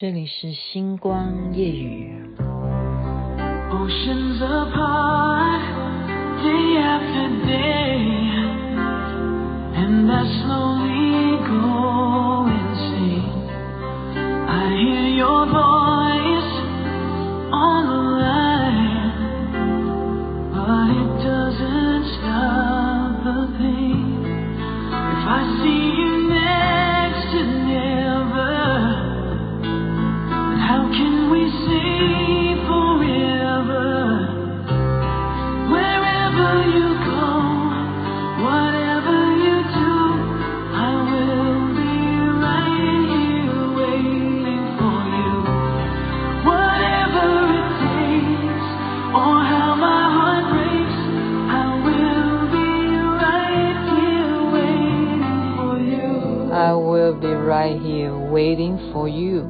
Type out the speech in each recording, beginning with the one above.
这里是星光夜雨。Oceans apart, day after day, How can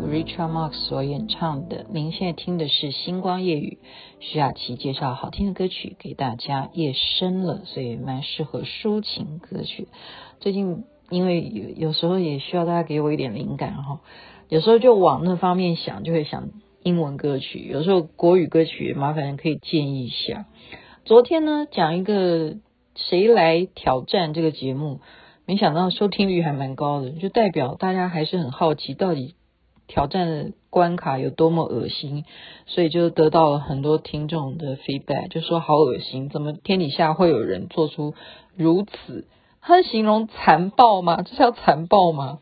Richard Marx 所演唱的。您现在听的是星光夜雨，徐雅琪介绍好听的歌曲给大家。夜深了，所以蛮适合抒情歌曲。最近因为有有时候也需要大家给我一点灵感哈，有时候就往那方面想，就会想英文歌曲。有时候国语歌曲，麻烦可以建议一下。昨天呢，讲一个谁来挑战这个节目，没想到收听率还蛮高的，就代表大家还是很好奇到底。挑战关卡有多么恶心，所以就得到了很多听众的 feedback，就说好恶心，怎么天底下会有人做出如此？他形容残暴吗？这叫残暴吗？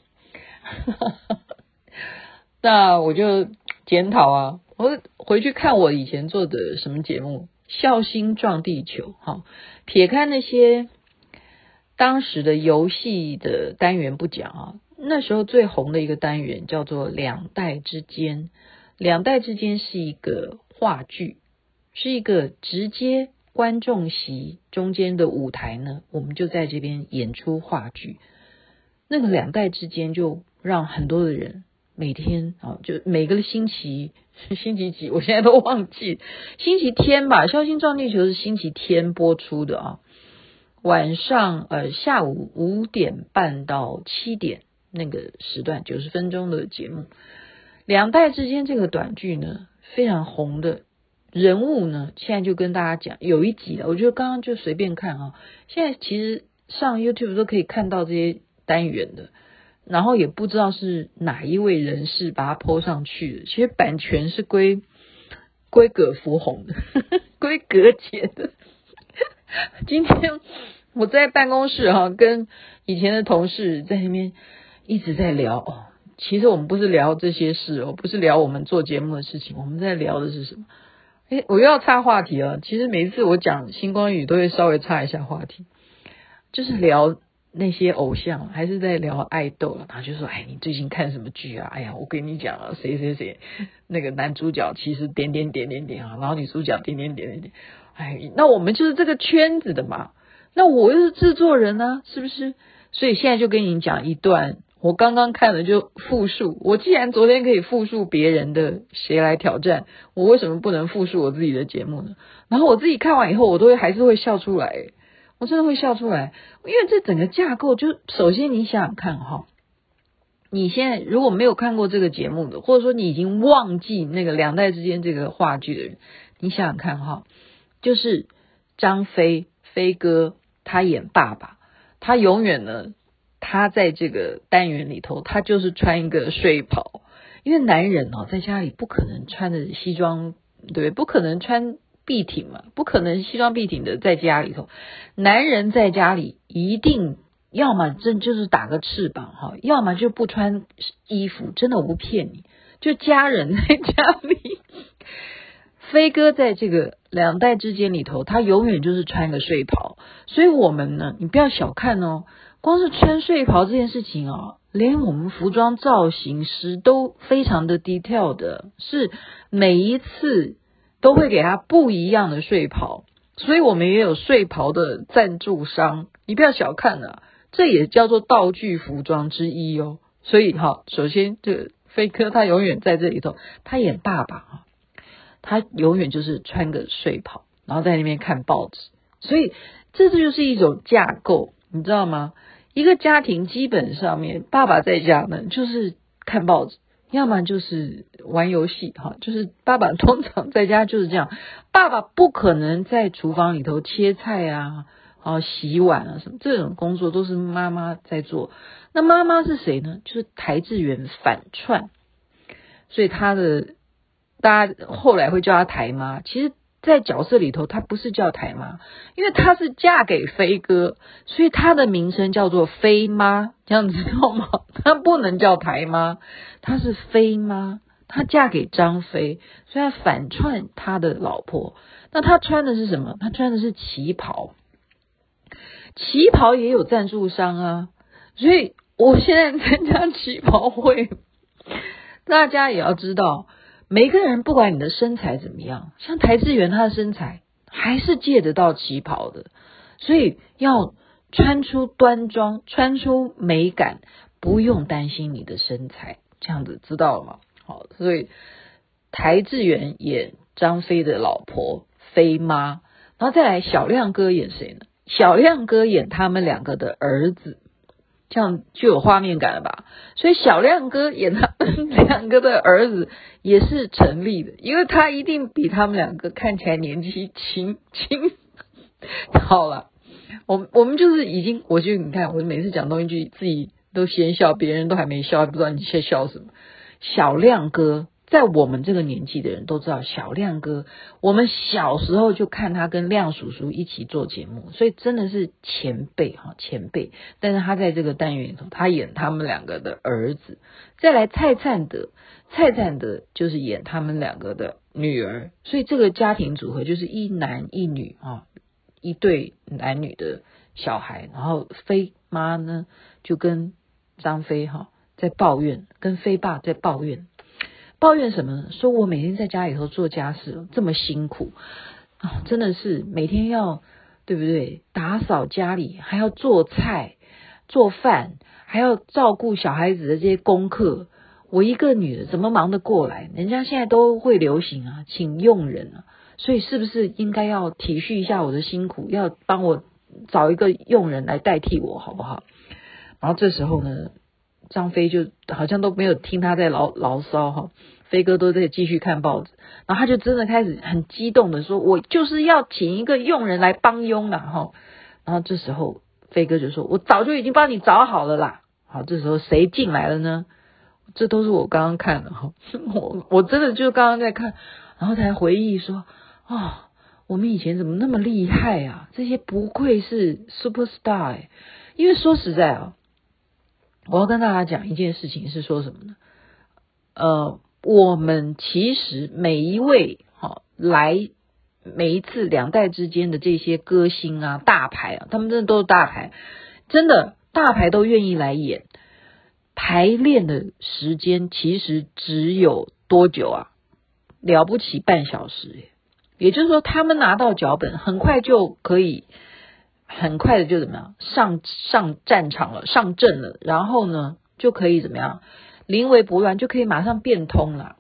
那我就检讨啊，我回去看我以前做的什么节目，《孝心撞地球》哈，撇开那些当时的游戏的单元不讲啊。那时候最红的一个单元叫做《两代之间》，《两代之间》是一个话剧，是一个直接观众席中间的舞台呢，我们就在这边演出话剧。那个《两代之间》就让很多的人每天啊，就每个星期星期几，我现在都忘记，星期天吧，《笑星撞地球》是星期天播出的啊，晚上呃下午五点半到七点。那个时段九十分钟的节目，两代之间这个短剧呢，非常红的人物呢，现在就跟大家讲，有一集了，我觉得刚刚就随便看啊，现在其实上 YouTube 都可以看到这些单元的，然后也不知道是哪一位人士把它 PO 上去的，其实版权是归归葛福红的，归葛姐的。今天我在办公室哈、啊，跟以前的同事在那边。一直在聊哦，其实我们不是聊这些事哦，不是聊我们做节目的事情，我们在聊的是什么？诶，我又要插话题了。其实每一次我讲星光雨都会稍微插一下话题，就是聊那些偶像，还是在聊爱豆了。他就说：“哎，你最近看什么剧啊？哎呀，我跟你讲啊，谁谁谁那个男主角其实点点点点点啊，然后女主角点点点点点。哎，那我们就是这个圈子的嘛。那我又是制作人呢，是不是？所以现在就跟你讲一段。”我刚刚看了就复述，我既然昨天可以复述别人的谁来挑战，我为什么不能复述我自己的节目呢？然后我自己看完以后，我都会还是会笑出来，我真的会笑出来，因为这整个架构就首先你想想看哈，你现在如果没有看过这个节目的，或者说你已经忘记那个两代之间这个话剧的人，你想想看哈，就是张飞飞哥他演爸爸，他永远呢。他在这个单元里头，他就是穿一个睡袍，因为男人哦，在家里不可能穿的西装，对，不可能穿笔挺嘛，不可能西装笔挺的在家里头。男人在家里一定要么真就是打个翅膀哈，要么就不穿衣服，真的我不骗你，就家人在家里。飞哥在这个两代之间里头，他永远就是穿个睡袍，所以我们呢，你不要小看哦。光是穿睡袍这件事情啊，连我们服装造型师都非常的 detail 的，是每一次都会给他不一样的睡袍，所以我们也有睡袍的赞助商，你不要小看啊，这也叫做道具服装之一哦。所以哈，首先这飞哥他永远在这里头，他演爸爸啊，他永远就是穿个睡袍，然后在那边看报纸，所以这就是一种架构，你知道吗？一个家庭基本上面，爸爸在家呢，就是看报纸；要么就是玩游戏哈，就是爸爸通常在家就是这样，爸爸不可能在厨房里头切菜啊，啊洗碗啊什么这种工作都是妈妈在做。那妈妈是谁呢？就是台智远反串，所以他的大家后来会叫他台妈，其实。在角色里头，她不是叫台妈，因为她是嫁给飞哥，所以她的名称叫做飞妈，这样子知道吗？她不能叫台妈，她是飞妈，她嫁给张飞，所以她反串他的老婆。那她穿的是什么？她穿的是旗袍，旗袍也有赞助商啊，所以我现在参加旗袍会，大家也要知道。每个人不管你的身材怎么样，像台志源他的身材还是借得到旗袍的，所以要穿出端庄，穿出美感，不用担心你的身材，这样子知道了吗？好，所以台志源演张飞的老婆飞妈，然后再来小亮哥演谁呢？小亮哥演他们两个的儿子。这样就有画面感了吧？所以小亮哥演他们 两个的儿子也是成立的，因为他一定比他们两个看起来年纪轻 轻。好了，我我们就是已经，我就你看，我每次讲东西就自己都先笑，别人都还没笑，还不知道你在笑什么。小亮哥。在我们这个年纪的人都知道小亮哥，我们小时候就看他跟亮叔叔一起做节目，所以真的是前辈哈前辈。但是他在这个单元里头，他演他们两个的儿子。再来蔡灿德，蔡灿德就是演他们两个的女儿。所以这个家庭组合就是一男一女啊，一对男女的小孩。然后飞妈呢就跟张飞哈在抱怨，跟飞爸在抱怨。抱怨什么呢？说我每天在家里头做家事这么辛苦啊，真的是每天要对不对？打扫家里，还要做菜、做饭，还要照顾小孩子的这些功课。我一个女的怎么忙得过来？人家现在都会流行啊，请佣人啊，所以是不是应该要体恤一下我的辛苦，要帮我找一个佣人来代替我，好不好？然后这时候呢？张飞就好像都没有听他在牢牢骚哈，飞哥都在继续看报纸，然后他就真的开始很激动的说：“我就是要请一个佣人来帮佣了哈。”然后这时候飞哥就说：“我早就已经帮你找好了啦。”好，这时候谁进来了呢？这都是我刚刚看的哈，我我真的就刚刚在看，然后才回忆说：“哦，我们以前怎么那么厉害啊？这些不愧是 super star，因为说实在啊。”我要跟大家讲一件事情，是说什么呢？呃，我们其实每一位哈来每一次两代之间的这些歌星啊、大牌啊，他们真的都是大牌，真的大牌都愿意来演。排练的时间其实只有多久啊？了不起半小时，也就是说，他们拿到脚本很快就可以。很快的就怎么样上上战场了，上阵了，然后呢就可以怎么样临危不乱，就可以马上变通了，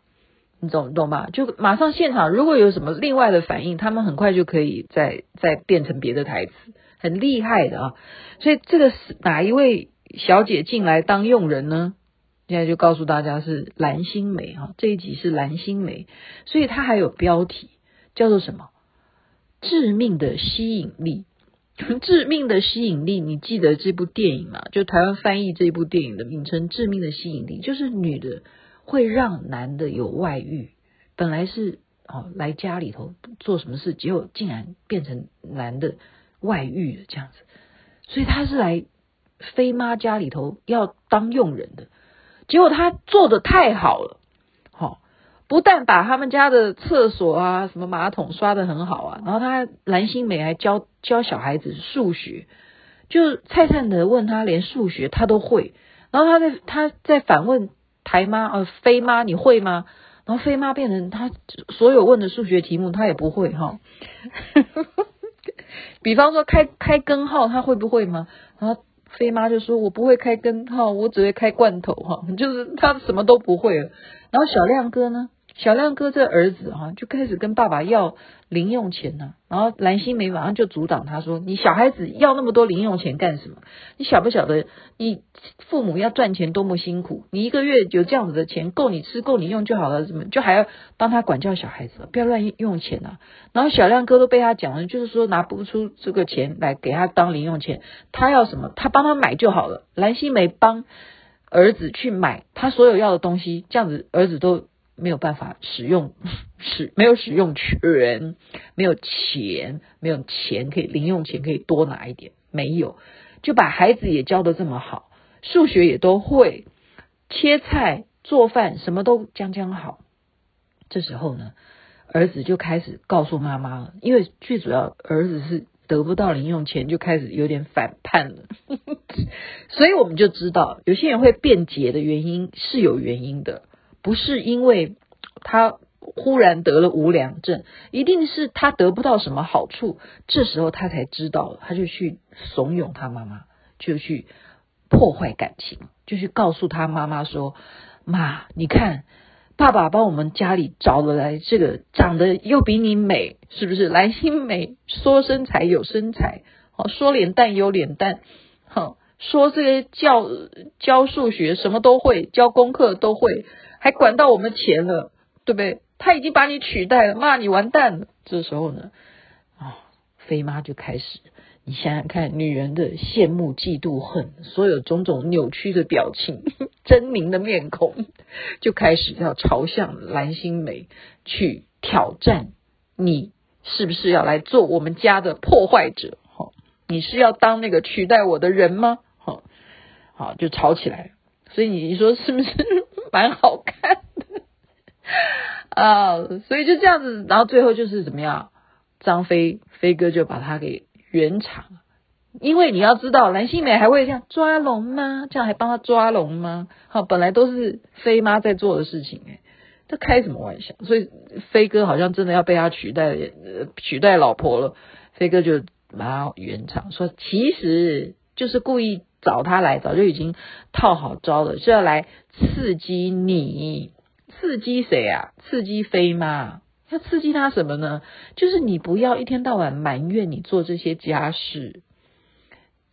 你懂懂吧？就马上现场如果有什么另外的反应，他们很快就可以再再变成别的台词，很厉害的啊！所以这个是哪一位小姐进来当佣人呢？现在就告诉大家是蓝心湄哈，这一集是蓝心湄，所以它还有标题叫做什么？致命的吸引力。致命的吸引力，你记得这部电影吗？就台湾翻译这部电影的名称《致命的吸引力》，就是女的会让男的有外遇。本来是哦来家里头做什么事，结果竟然变成男的外遇了这样子。所以他是来飞妈家里头要当佣人的，结果他做的太好了，不但把他们家的厕所啊，什么马桶刷得很好啊，然后他蓝心美还教教小孩子数学，就蔡灿德问他连数学他都会，然后他在他在反问台妈呃飞妈你会吗？然后飞妈变成他所有问的数学题目他也不会哈，比方说开开根号他会不会吗？然后飞妈就说我不会开根号，我只会开罐头哈，就是他什么都不会了。然后小亮哥呢？小亮哥这儿子哈、啊，就开始跟爸爸要零用钱呢、然后蓝心梅马上就阻挡他说：“你小孩子要那么多零用钱干什么？你晓不晓得你父母要赚钱多么辛苦？你一个月有这样子的钱够你吃够你用就好了，怎么就还要帮他管教小孩子？不要乱用钱啊！”然后小亮哥都被他讲了，就是说拿不出这个钱来给他当零用钱，他要什么他帮他买就好了。蓝心梅帮儿子去买他所有要的东西，这样子儿子都。没有办法使用，使没有使用权，没有钱，没有钱可以零用钱可以多拿一点，没有，就把孩子也教的这么好，数学也都会，切菜做饭什么都将将好。这时候呢，儿子就开始告诉妈妈了，因为最主要儿子是得不到零用钱，就开始有点反叛了。所以我们就知道，有些人会辩解的原因是有原因的。不是因为他忽然得了无良症，一定是他得不到什么好处，这时候他才知道，他就去怂恿他妈妈，就去破坏感情，就去告诉他妈妈说：“妈，你看，爸爸帮我们家里找了来这个长得又比你美，是不是？蓝心美说身材有身材，好说脸蛋有脸蛋，哼说这些教教数学什么都会，教功课都会。”还管到我们钱了，对不对？他已经把你取代了，骂你完蛋了。这时候呢，啊、哦，飞妈就开始，你想想看，女人的羡慕、嫉妒、恨，所有种种扭曲的表情、狰狞的面孔，就开始要朝向蓝心湄去挑战。你是不是要来做我们家的破坏者？哈，你是要当那个取代我的人吗？哈，好，就吵起来。所以你说是不是？蛮好看的啊，所以就这样子，然后最后就是怎么样？张飞飞哥就把他给圆场，因为你要知道，蓝心湄还会这样抓龙吗？这样还帮他抓龙吗？好，本来都是飞妈在做的事情，哎，他开什么玩笑？所以飞哥好像真的要被他取代，取代老婆了。飞哥就把他圆场，说其实就是故意。找他来，早就已经套好招了，是要来刺激你，刺激谁啊？刺激飞妈，要刺激他什么呢？就是你不要一天到晚埋怨你做这些家事，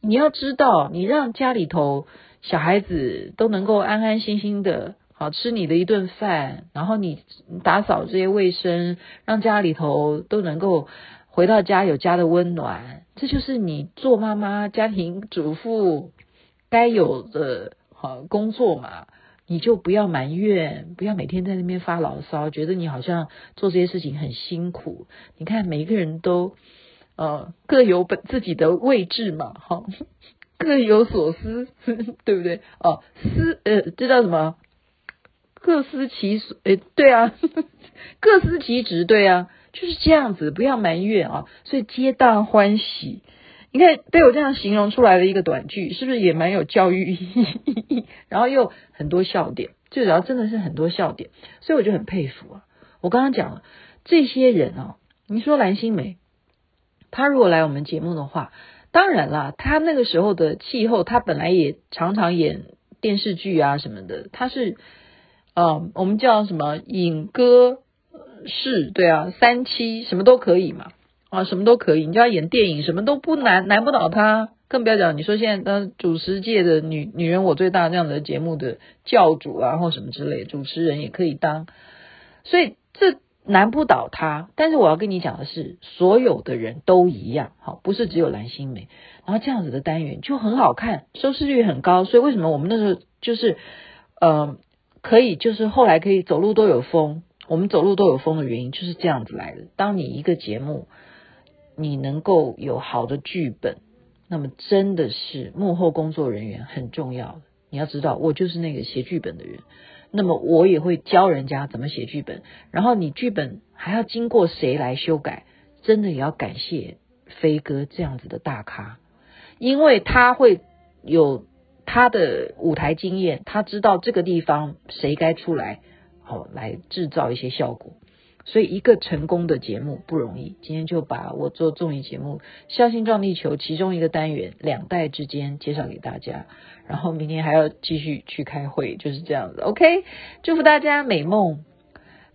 你要知道，你让家里头小孩子都能够安安心心的好吃你的一顿饭，然后你打扫这些卫生，让家里头都能够。回到家有家的温暖，这就是你做妈妈、家庭主妇该有的好工作嘛。你就不要埋怨，不要每天在那边发牢骚，觉得你好像做这些事情很辛苦。你看每一个人都呃各有本自己的位置嘛，哈，各有所思，对不对？哦，思呃这叫什么？各司其所，诶，对啊，各司其职，对啊。就是这样子，不要埋怨啊，所以皆大欢喜。你看被我这样形容出来的一个短句，是不是也蛮有教育意义？然后又很多笑点，最主要真的是很多笑点，所以我就很佩服啊。我刚刚讲了这些人啊，你说蓝心湄，他如果来我们节目的话，当然啦，他那个时候的气候，他本来也常常演电视剧啊什么的，他是呃，我们叫什么影歌。是对啊，三七什么都可以嘛，啊，什么都可以，你叫他演电影，什么都不难，难不倒他。更不要讲，你说现在当主持界的女女人我最大这样的节目的教主啊，或什么之类，主持人也可以当，所以这难不倒他。但是我要跟你讲的是，所有的人都一样，好，不是只有蓝心湄。然后这样子的单元就很好看，收视率很高。所以为什么我们那时候就是呃，可以就是后来可以走路都有风。我们走路都有风的原因就是这样子来的。当你一个节目，你能够有好的剧本，那么真的是幕后工作人员很重要。你要知道，我就是那个写剧本的人，那么我也会教人家怎么写剧本。然后你剧本还要经过谁来修改，真的也要感谢飞哥这样子的大咖，因为他会有他的舞台经验，他知道这个地方谁该出来。好，来制造一些效果，所以一个成功的节目不容易。今天就把我做综艺节目《孝心撞地球》其中一个单元两代之间介绍给大家，然后明天还要继续去开会，就是这样子。OK，祝福大家美梦。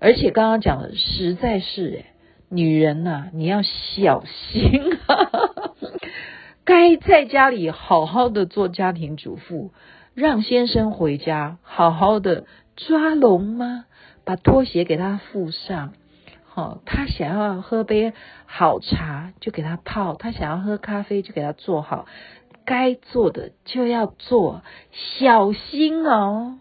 而且刚刚讲的实在是，诶女人呐、你要小心啊！该在家里好好的做家庭主妇，让先生回家好好的抓龙吗？把拖鞋给他附上，好，他想要喝杯好茶就给他泡，他想要喝咖啡就给他做好，该做的就要做，小心哦，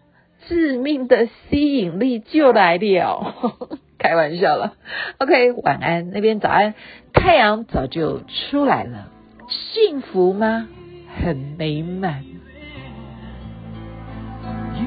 致命的吸引力就来了。开玩笑了，OK，晚安。那边早安，太阳早就出来了，幸福吗？很美满。You